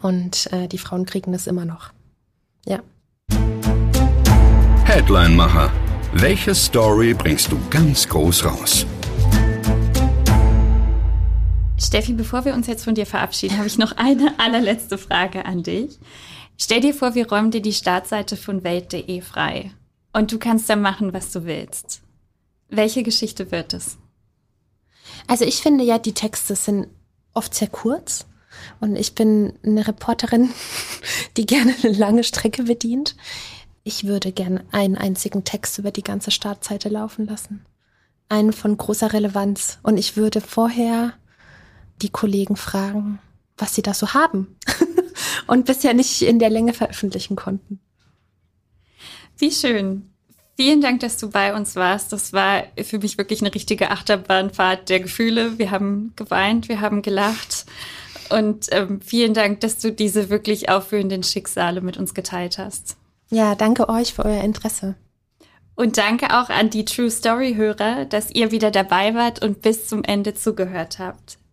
Und äh, die Frauen kriegen das immer noch. Ja. Headline-Macher welche Story bringst du ganz groß raus? Steffi, bevor wir uns jetzt von dir verabschieden, habe ich noch eine allerletzte Frage an dich. Stell dir vor, wir räumen dir die Startseite von Welt.de frei und du kannst da machen, was du willst. Welche Geschichte wird es? Also ich finde ja, die Texte sind oft sehr kurz und ich bin eine Reporterin, <laughs> die gerne eine lange Strecke bedient. Ich würde gern einen einzigen Text über die ganze Startseite laufen lassen. Einen von großer Relevanz. Und ich würde vorher die Kollegen fragen, was sie da so haben. <laughs> und bisher nicht in der Länge veröffentlichen konnten. Wie schön. Vielen Dank, dass du bei uns warst. Das war für mich wirklich eine richtige Achterbahnfahrt der Gefühle. Wir haben geweint, wir haben gelacht. Und ähm, vielen Dank, dass du diese wirklich aufführenden Schicksale mit uns geteilt hast. Ja, danke euch für euer Interesse. Und danke auch an die True Story Hörer, dass ihr wieder dabei wart und bis zum Ende zugehört habt.